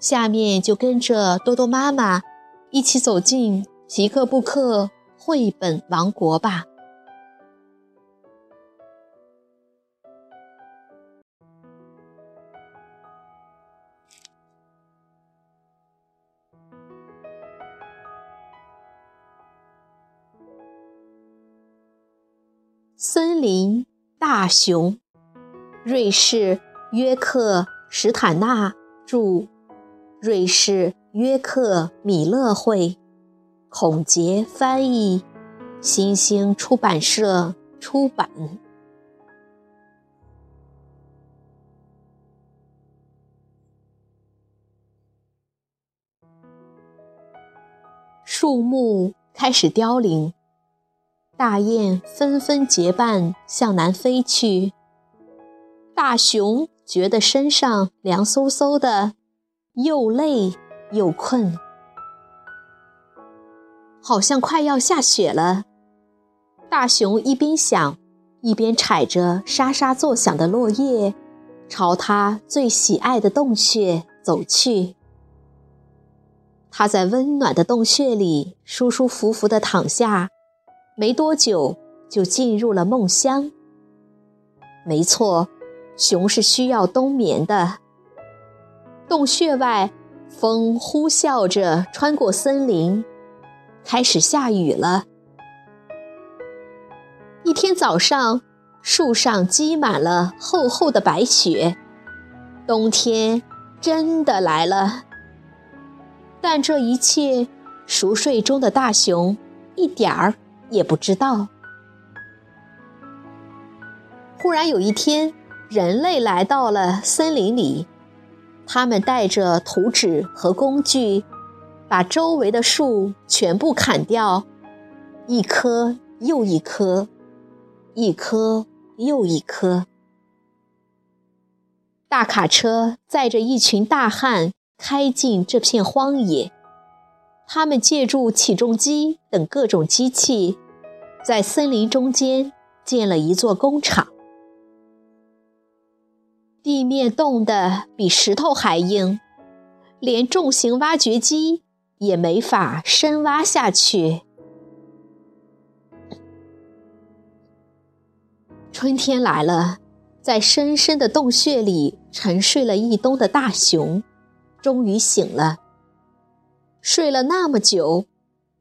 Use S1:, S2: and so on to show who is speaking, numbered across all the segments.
S1: 下面就跟着多多妈妈一起走进皮克布克绘本王国吧。森林大熊，瑞士约克史坦纳著。瑞士约克米勒会，孔杰翻译，新兴出版社出版。树木开始凋零，大雁纷纷结伴向南飞去。大熊觉得身上凉飕飕的。又累又困，好像快要下雪了。大熊一边想，一边踩着沙沙作响的落叶，朝他最喜爱的洞穴走去。他在温暖的洞穴里舒舒服服地躺下，没多久就进入了梦乡。没错，熊是需要冬眠的。洞穴外，风呼啸着穿过森林，开始下雨了。一天早上，树上积满了厚厚的白雪，冬天真的来了。但这一切，熟睡中的大熊一点儿也不知道。忽然有一天，人类来到了森林里。他们带着图纸和工具，把周围的树全部砍掉，一棵又一棵，一棵又一棵。大卡车载着一群大汉开进这片荒野，他们借助起重机等各种机器，在森林中间建了一座工厂。地面冻得比石头还硬，连重型挖掘机也没法深挖下去。春天来了，在深深的洞穴里沉睡了一冬的大熊，终于醒了。睡了那么久，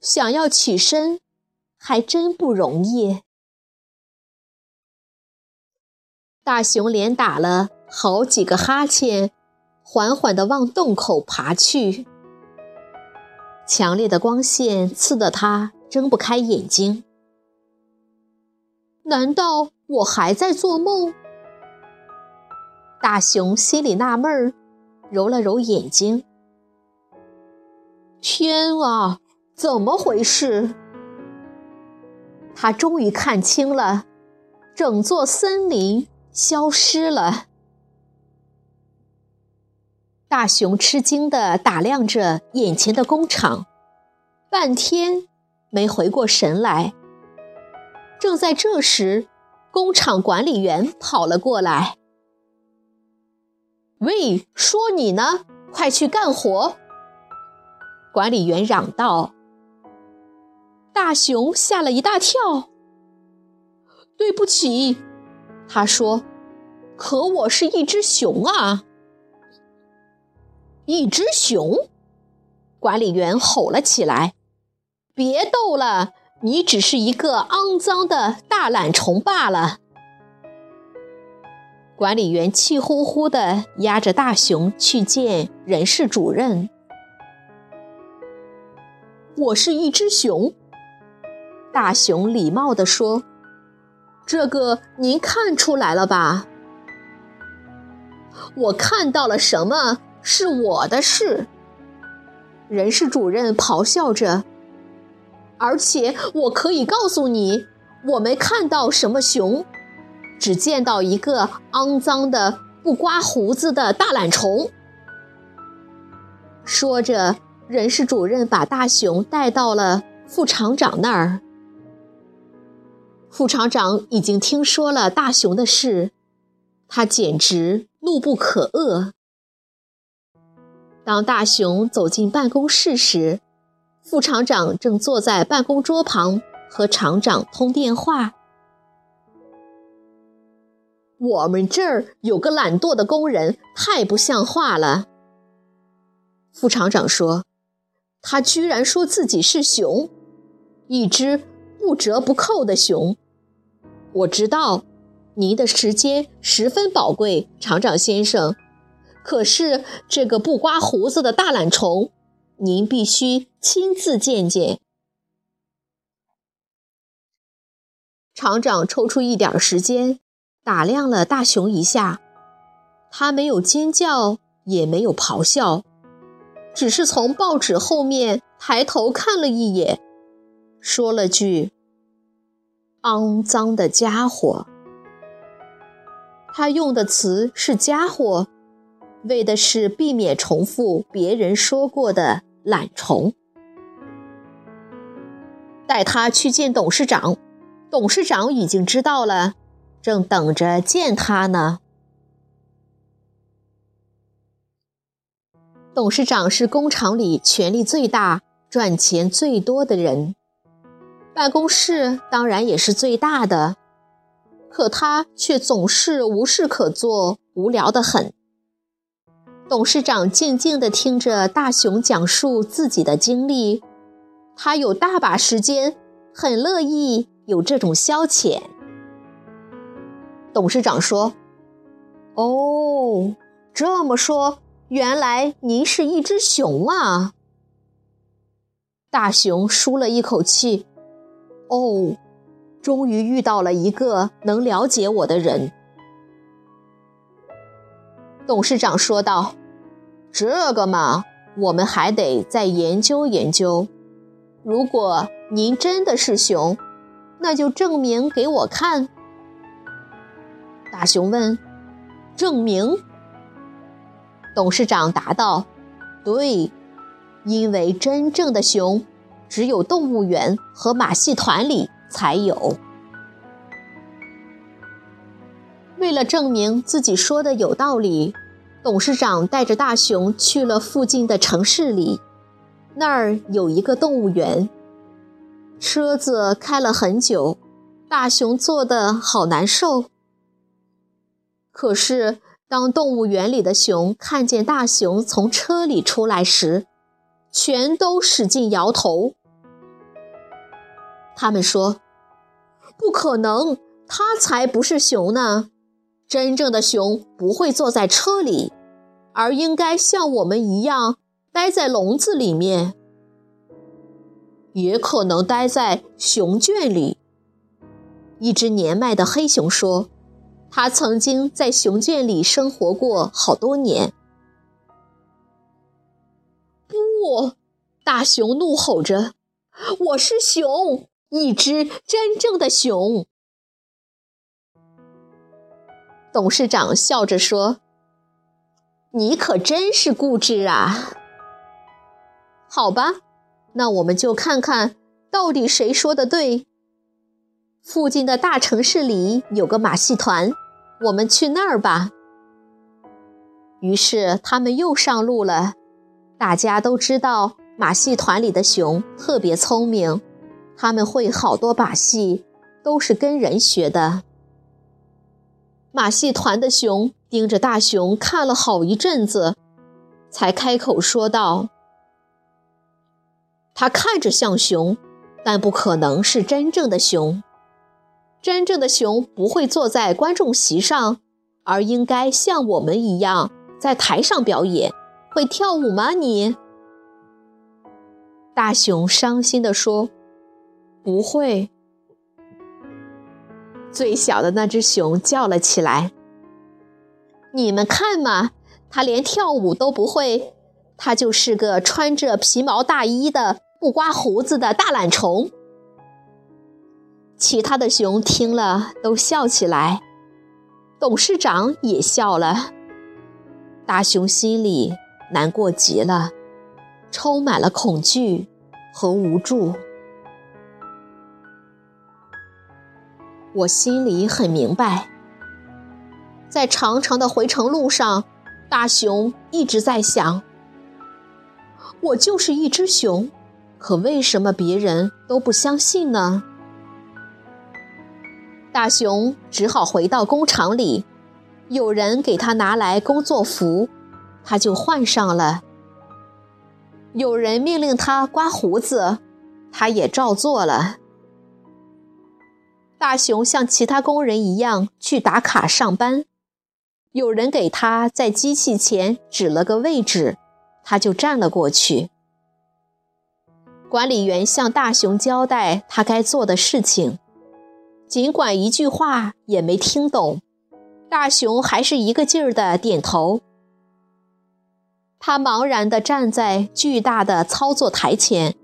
S1: 想要起身，还真不容易。大熊连打了。好几个哈欠，缓缓地往洞口爬去。强烈的光线刺得他睁不开眼睛。难道我还在做梦？大熊心里纳闷儿，揉了揉眼睛。天啊，怎么回事？他终于看清了，整座森林消失了。大熊吃惊地打量着眼前的工厂，半天没回过神来。正在这时，工厂管理员跑了过来：“喂，说你呢，快去干活！”管理员嚷道。大熊吓了一大跳。“对不起。”他说，“可我是一只熊啊。”一只熊，管理员吼了起来：“别逗了，你只是一个肮脏的大懒虫罢了。”管理员气呼呼地押着大熊去见人事主任。“我是一只熊。”大熊礼貌地说，“这个您看出来了吧？”“我看到了什么？”是我的事，人事主任咆哮着。而且我可以告诉你，我没看到什么熊，只见到一个肮脏的、不刮胡子的大懒虫。说着，人事主任把大熊带到了副厂长那儿。副厂长已经听说了大熊的事，他简直怒不可遏。当大熊走进办公室时，副厂长正坐在办公桌旁和厂长通电话。我们这儿有个懒惰的工人，太不像话了。副厂长说：“他居然说自己是熊，一只不折不扣的熊。我知道您的时间十分宝贵，厂长先生。可是这个不刮胡子的大懒虫。”您必须亲自见见。厂长抽出一点时间，打量了大熊一下，他没有尖叫，也没有咆哮，只是从报纸后面抬头看了一眼，说了句：“肮脏的家伙。”他用的词是“家伙”。为的是避免重复别人说过的懒虫，带他去见董事长。董事长已经知道了，正等着见他呢。董事长是工厂里权力最大、赚钱最多的人，办公室当然也是最大的，可他却总是无事可做，无聊得很。董事长静静地听着大熊讲述自己的经历，他有大把时间，很乐意有这种消遣。董事长说：“哦，这么说，原来您是一只熊啊！”大熊舒了一口气：“哦，终于遇到了一个能了解我的人。”董事长说道：“这个嘛，我们还得再研究研究。如果您真的是熊，那就证明给我看。”大熊问：“证明？”董事长答道：“对，因为真正的熊，只有动物园和马戏团里才有。”为了证明自己说的有道理，董事长带着大熊去了附近的城市里，那儿有一个动物园。车子开了很久，大熊坐的好难受。可是，当动物园里的熊看见大熊从车里出来时，全都使劲摇头。他们说：“不可能，他才不是熊呢！”真正的熊不会坐在车里，而应该像我们一样待在笼子里面，也可能待在熊圈里。一只年迈的黑熊说：“他曾经在熊圈里生活过好多年。”不，大熊怒吼着：“我是熊，一只真正的熊。”董事长笑着说：“你可真是固执啊！好吧，那我们就看看到底谁说的对。附近的大城市里有个马戏团，我们去那儿吧。”于是他们又上路了。大家都知道，马戏团里的熊特别聪明，他们会好多把戏，都是跟人学的。马戏团的熊盯着大熊看了好一阵子，才开口说道：“他看着像熊，但不可能是真正的熊。真正的熊不会坐在观众席上，而应该像我们一样在台上表演。会跳舞吗？你？”大熊伤心地说：“不会。”最小的那只熊叫了起来：“你们看嘛，它连跳舞都不会，他就是个穿着皮毛大衣的、不刮胡子的大懒虫。其他的熊听了都笑起来，董事长也笑了。大熊心里难过极了，充满了恐惧和无助。我心里很明白，在长长的回程路上，大熊一直在想：我就是一只熊，可为什么别人都不相信呢？大熊只好回到工厂里，有人给他拿来工作服，他就换上了。有人命令他刮胡子，他也照做了。大熊像其他工人一样去打卡上班，有人给他在机器前指了个位置，他就站了过去。管理员向大熊交代他该做的事情。尽管一句话也没听懂，大熊还是一个劲儿的点头。他茫然地站在巨大的操作台前，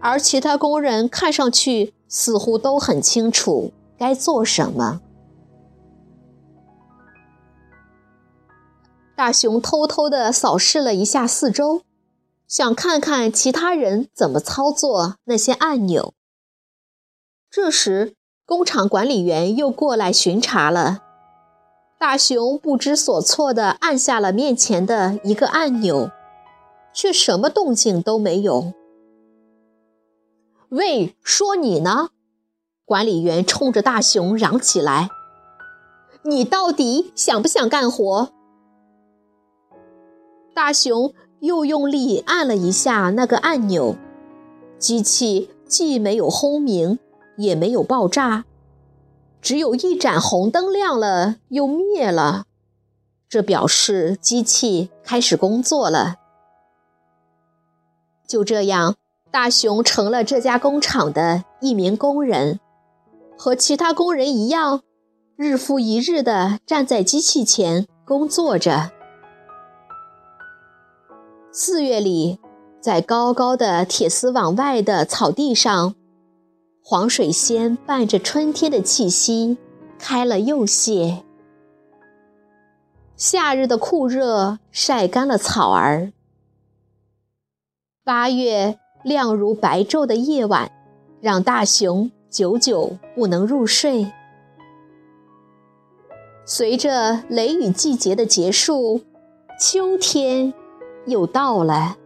S1: 而其他工人看上去似乎都很清楚该做什么。大熊偷偷的扫视了一下四周，想看看其他人怎么操作那些按钮。这时，工厂管理员又过来巡查了，大熊不知所措的按下了面前的一个按钮，却什么动静都没有。喂，说你呢！管理员冲着大熊嚷起来：“你到底想不想干活？”大熊又用力按了一下那个按钮，机器既没有轰鸣。也没有爆炸，只有一盏红灯亮了又灭了，这表示机器开始工作了。就这样，大熊成了这家工厂的一名工人，和其他工人一样，日复一日地站在机器前工作着。四月里，在高高的铁丝网外的草地上。黄水仙伴着春天的气息，开了又谢。夏日的酷热晒干了草儿。八月亮如白昼的夜晚，让大熊久久不能入睡。随着雷雨季节的结束，秋天又到了。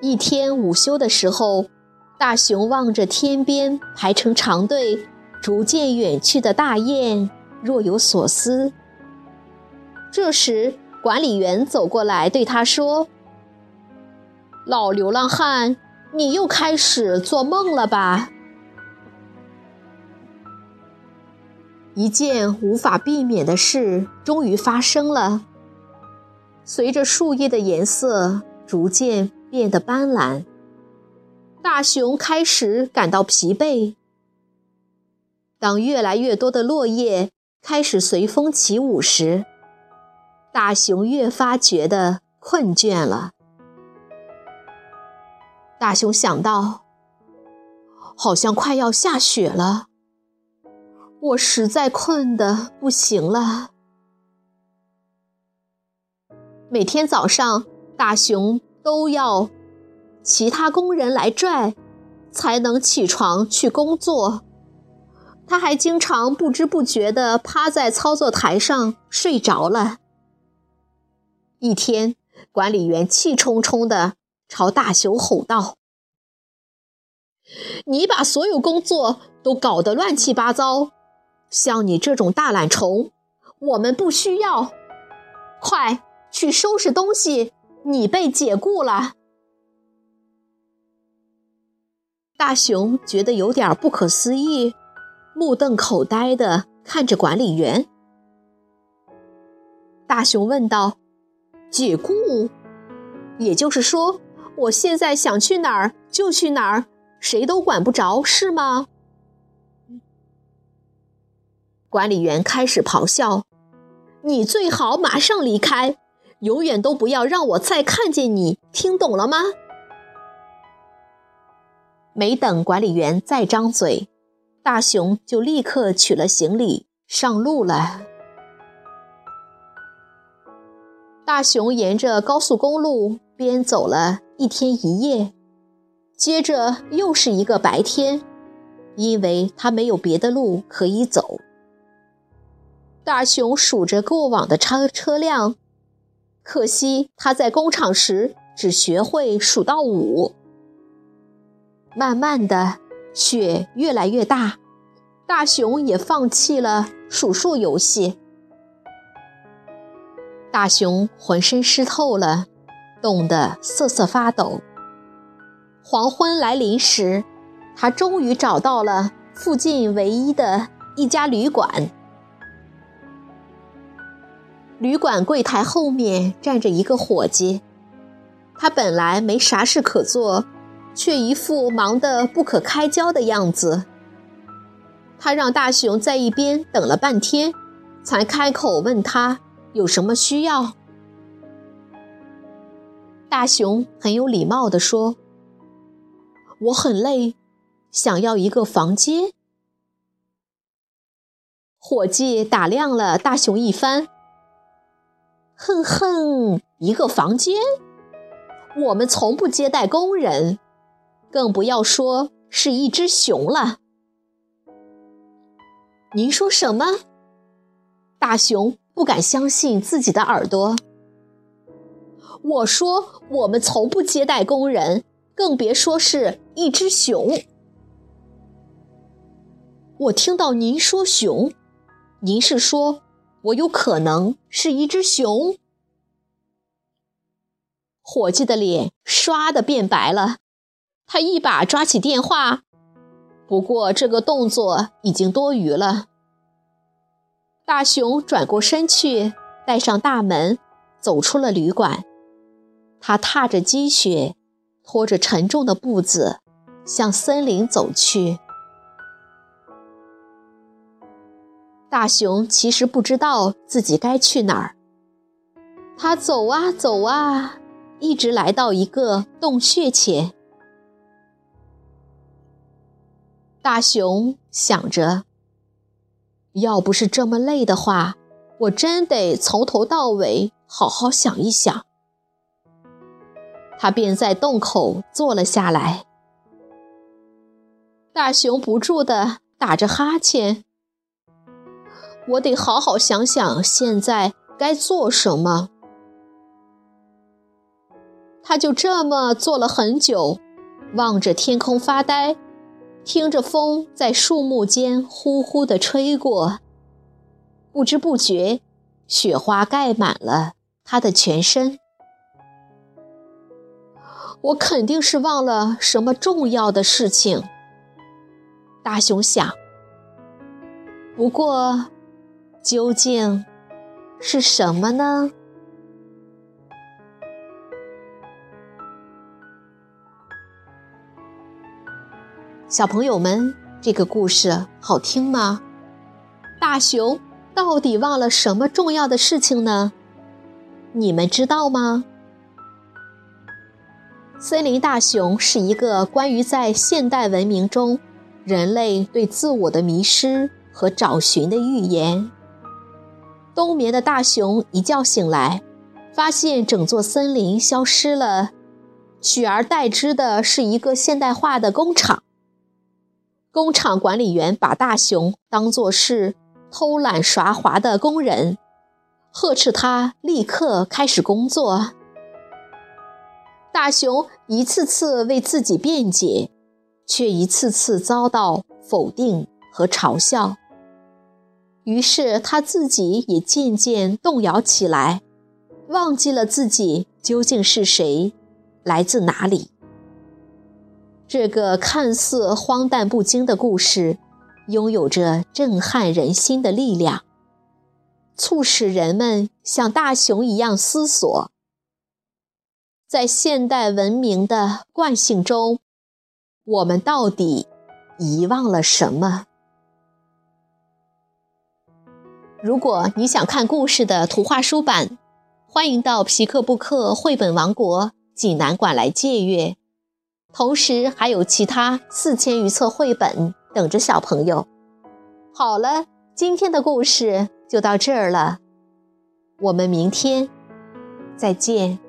S1: 一天午休的时候。大熊望着天边排成长队、逐渐远去的大雁，若有所思。这时，管理员走过来对他说：“老流浪汉，你又开始做梦了吧？”一件无法避免的事终于发生了。随着树叶的颜色逐渐变得斑斓。大熊开始感到疲惫。当越来越多的落叶开始随风起舞时，大熊越发觉得困倦了。大熊想到，好像快要下雪了，我实在困得不行了。每天早上，大熊都要。其他工人来拽，才能起床去工作。他还经常不知不觉地趴在操作台上睡着了。一天，管理员气冲冲地朝大熊吼道：“你把所有工作都搞得乱七八糟，像你这种大懒虫，我们不需要。快去收拾东西，你被解雇了。”大熊觉得有点不可思议，目瞪口呆地看着管理员。大熊问道：“解雇？也就是说，我现在想去哪儿就去哪儿，谁都管不着，是吗？”管理员开始咆哮：“你最好马上离开！永远都不要让我再看见你，听懂了吗？没等管理员再张嘴，大熊就立刻取了行李上路了。大熊沿着高速公路边走了一天一夜，接着又是一个白天，因为他没有别的路可以走。大熊数着过往的车车辆，可惜他在工厂时只学会数到五。慢慢的，雪越来越大，大熊也放弃了数数游戏。大熊浑身湿透了，冻得瑟瑟发抖。黄昏来临时，他终于找到了附近唯一的一家旅馆。旅馆柜台后面站着一个伙计，他本来没啥事可做。却一副忙得不可开交的样子。他让大熊在一边等了半天，才开口问他有什么需要。大熊很有礼貌地说：“我很累，想要一个房间。”伙计打量了大熊一番，哼哼，一个房间？我们从不接待工人。更不要说是一只熊了。您说什么？大熊不敢相信自己的耳朵。我说我们从不接待工人，更别说是一只熊。我听到您说熊，您是说我有可能是一只熊？伙计的脸唰的变白了。他一把抓起电话，不过这个动作已经多余了。大熊转过身去，带上大门，走出了旅馆。他踏着积雪，拖着沉重的步子，向森林走去。大熊其实不知道自己该去哪儿。他走啊走啊，一直来到一个洞穴前。大熊想着，要不是这么累的话，我真得从头到尾好好想一想。他便在洞口坐了下来。大熊不住地打着哈欠。我得好好想想，现在该做什么。他就这么坐了很久，望着天空发呆。听着风在树木间呼呼地吹过，不知不觉，雪花盖满了他的全身。我肯定是忘了什么重要的事情，大熊想。不过，究竟是什么呢？小朋友们，这个故事好听吗？大熊到底忘了什么重要的事情呢？你们知道吗？森林大熊是一个关于在现代文明中人类对自我的迷失和找寻的寓言。冬眠的大熊一觉醒来，发现整座森林消失了，取而代之的是一个现代化的工厂。工厂管理员把大熊当作是偷懒耍滑的工人，呵斥他立刻开始工作。大熊一次次为自己辩解，却一次次遭到否定和嘲笑。于是他自己也渐渐动摇起来，忘记了自己究竟是谁，来自哪里。这个看似荒诞不经的故事，拥有着震撼人心的力量，促使人们像大熊一样思索：在现代文明的惯性中，我们到底遗忘了什么？如果你想看故事的图画书版，欢迎到皮克布克绘本王国济南馆来借阅，同时还有其他四千余册绘本等着小朋友。好了，今天的故事就到这儿了，我们明天再见。